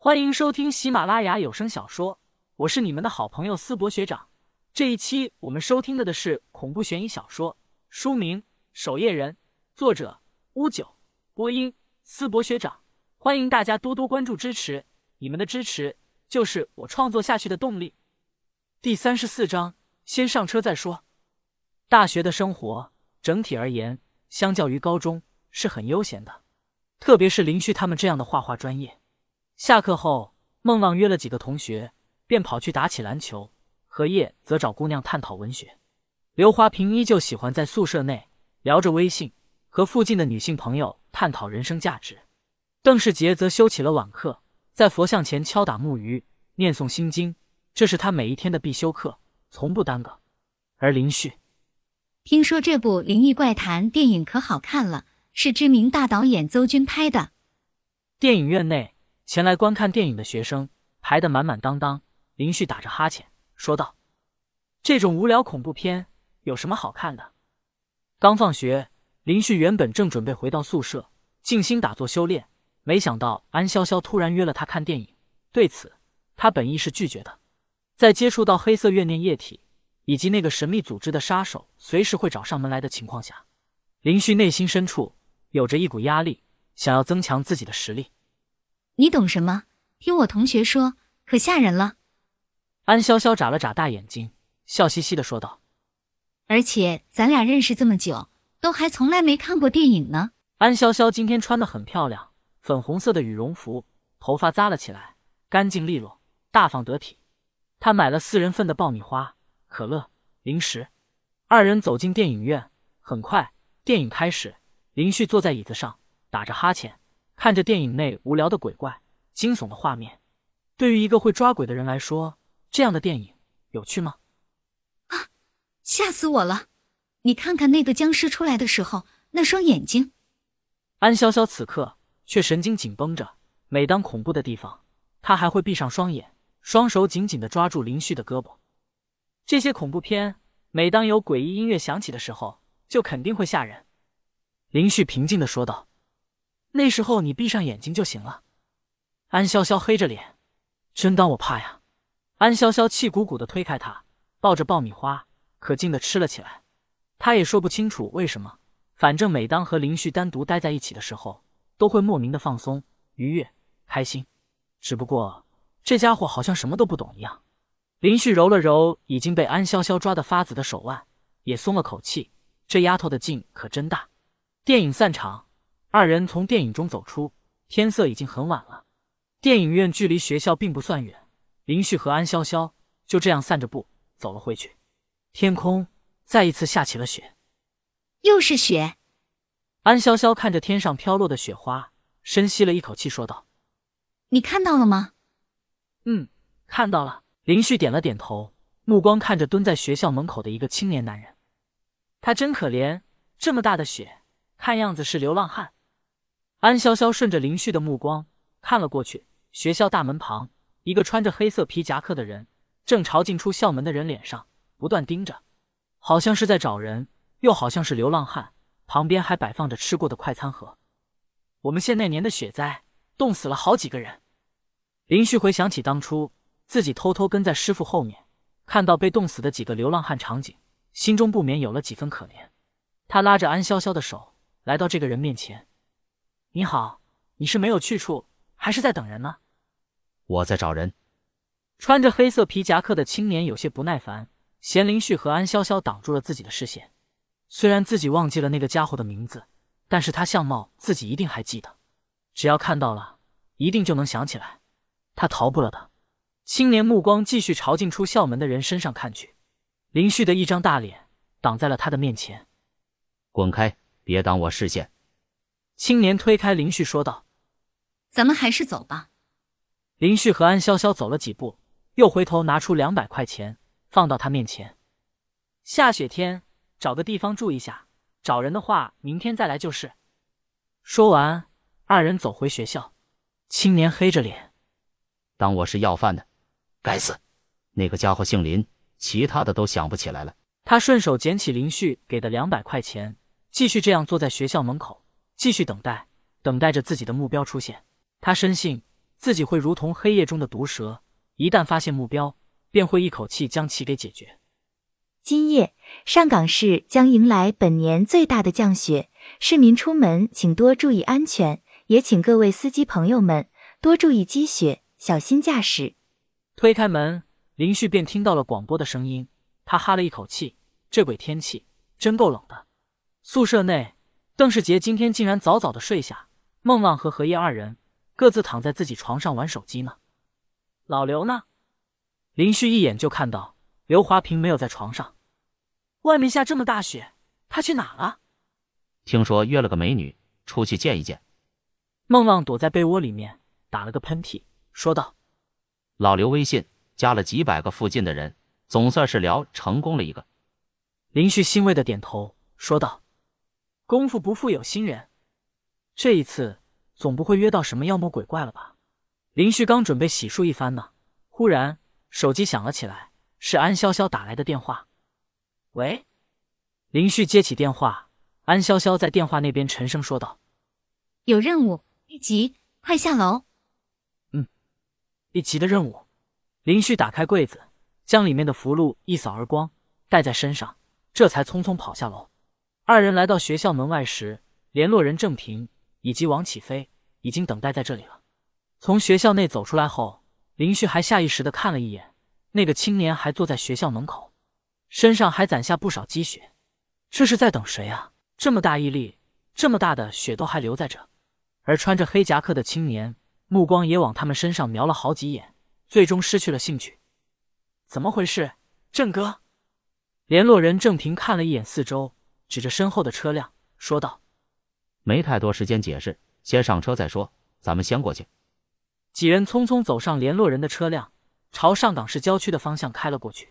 欢迎收听喜马拉雅有声小说，我是你们的好朋友思博学长。这一期我们收听的的是恐怖悬疑小说，书名《守夜人》，作者乌九，播音思博学长。欢迎大家多多关注支持，你们的支持就是我创作下去的动力。第三十四章，先上车再说。大学的生活整体而言，相较于高中是很悠闲的，特别是林旭他们这样的画画专业。下课后，孟浪约了几个同学，便跑去打起篮球。荷叶则找姑娘探讨文学。刘华平依旧喜欢在宿舍内聊着微信，和附近的女性朋友探讨人生价值。邓世杰则修起了晚课，在佛像前敲打木鱼、念诵心经，这是他每一天的必修课，从不耽搁。而林旭，听说这部《灵异怪谈》电影可好看了，是知名大导演邹军拍的。电影院内。前来观看电影的学生排得满满当当，林旭打着哈欠说道：“这种无聊恐怖片有什么好看的？”刚放学，林旭原本正准备回到宿舍静心打坐修炼，没想到安潇潇突然约了他看电影。对此，他本意是拒绝的。在接触到黑色怨念液体以及那个神秘组织的杀手随时会找上门来的情况下，林旭内心深处有着一股压力，想要增强自己的实力。你懂什么？听我同学说，可吓人了。安潇潇眨了眨大眼睛，笑嘻嘻的说道：“而且咱俩认识这么久，都还从来没看过电影呢。”安潇潇今天穿的很漂亮，粉红色的羽绒服，头发扎了起来，干净利落，大方得体。她买了四人份的爆米花、可乐、零食，二人走进电影院。很快，电影开始，林旭坐在椅子上，打着哈欠。看着电影内无聊的鬼怪、惊悚的画面，对于一个会抓鬼的人来说，这样的电影有趣吗？啊，吓死我了！你看看那个僵尸出来的时候那双眼睛。安潇潇此刻却神经紧绷着，每当恐怖的地方，她还会闭上双眼，双手紧紧的抓住林旭的胳膊。这些恐怖片，每当有诡异音乐响起的时候，就肯定会吓人。林旭平静的说道。那时候你闭上眼睛就行了。安潇潇黑着脸，真当我怕呀？安潇潇气鼓鼓的推开他，抱着爆米花，可劲的吃了起来。他也说不清楚为什么，反正每当和林旭单独待在一起的时候，都会莫名的放松、愉悦、开心。只不过这家伙好像什么都不懂一样。林旭揉了揉已经被安潇潇抓得发紫的手腕，也松了口气。这丫头的劲可真大。电影散场。二人从电影中走出，天色已经很晚了。电影院距离学校并不算远，林旭和安潇潇就这样散着步走了回去。天空再一次下起了雪，又是雪。安潇潇看着天上飘落的雪花，深吸了一口气，说道：“你看到了吗？”“嗯，看到了。”林旭点了点头，目光看着蹲在学校门口的一个青年男人。他真可怜，这么大的雪，看样子是流浪汉。安潇潇顺着林旭的目光看了过去，学校大门旁，一个穿着黑色皮夹克的人正朝进出校门的人脸上不断盯着，好像是在找人，又好像是流浪汉。旁边还摆放着吃过的快餐盒。我们县那年的雪灾，冻死了好几个人。林旭回想起当初自己偷偷跟在师傅后面，看到被冻死的几个流浪汉场景，心中不免有了几分可怜。他拉着安潇潇的手，来到这个人面前。你好，你是没有去处，还是在等人呢？我在找人。穿着黑色皮夹克的青年有些不耐烦，嫌林旭和安潇潇挡住了自己的视线。虽然自己忘记了那个家伙的名字，但是他相貌自己一定还记得，只要看到了，一定就能想起来。他逃不了的。青年目光继续朝进出校门的人身上看去，林旭的一张大脸挡在了他的面前。滚开，别挡我视线。青年推开林旭，说道：“咱们还是走吧。”林旭和安潇潇走了几步，又回头拿出两百块钱放到他面前。下雪天，找个地方住一下。找人的话，明天再来就是。说完，二人走回学校。青年黑着脸：“当我是要饭的？该死！那个家伙姓林，其他的都想不起来了。”他顺手捡起林旭给的两百块钱，继续这样坐在学校门口。继续等待，等待着自己的目标出现。他深信自己会如同黑夜中的毒蛇，一旦发现目标，便会一口气将其给解决。今夜上港市将迎来本年最大的降雪，市民出门请多注意安全，也请各位司机朋友们多注意积雪，小心驾驶。推开门，林旭便听到了广播的声音，他哈了一口气，这鬼天气真够冷的。宿舍内，邓世杰今天竟然早早的睡下，孟浪和何叶二人各自躺在自己床上玩手机呢。老刘呢？林旭一眼就看到刘华平没有在床上。外面下这么大雪，他去哪了？听说约了个美女出去见一见。孟浪躲在被窝里面打了个喷嚏，说道：“老刘微信加了几百个附近的人，总算是聊成功了一个。”林旭欣慰的点头，说道：“功夫不负有心人，这一次总不会约到什么妖魔鬼怪了吧？”林旭刚准备洗漱一番呢，忽然手机响了起来，是安潇潇打来的电话。喂，林旭接起电话，安潇潇在电话那边沉声说道：“有任务，一级，快下楼。”嗯，一级的任务。林旭打开柜子，将里面的符箓一扫而光，带在身上，这才匆匆跑下楼。二人来到学校门外时，联络人郑平以及王启飞已经等待在这里了。从学校内走出来后，林旭还下意识的看了一眼，那个青年还坐在学校门口。身上还攒下不少积雪，这是在等谁啊？这么大一粒，这么大的雪都还留在这。而穿着黑夹克的青年目光也往他们身上瞄了好几眼，最终失去了兴趣。怎么回事，郑哥？联络人郑平看了一眼四周，指着身后的车辆说道：“没太多时间解释，先上车再说。咱们先过去。”几人匆匆走上联络人的车辆，朝上港市郊区的方向开了过去。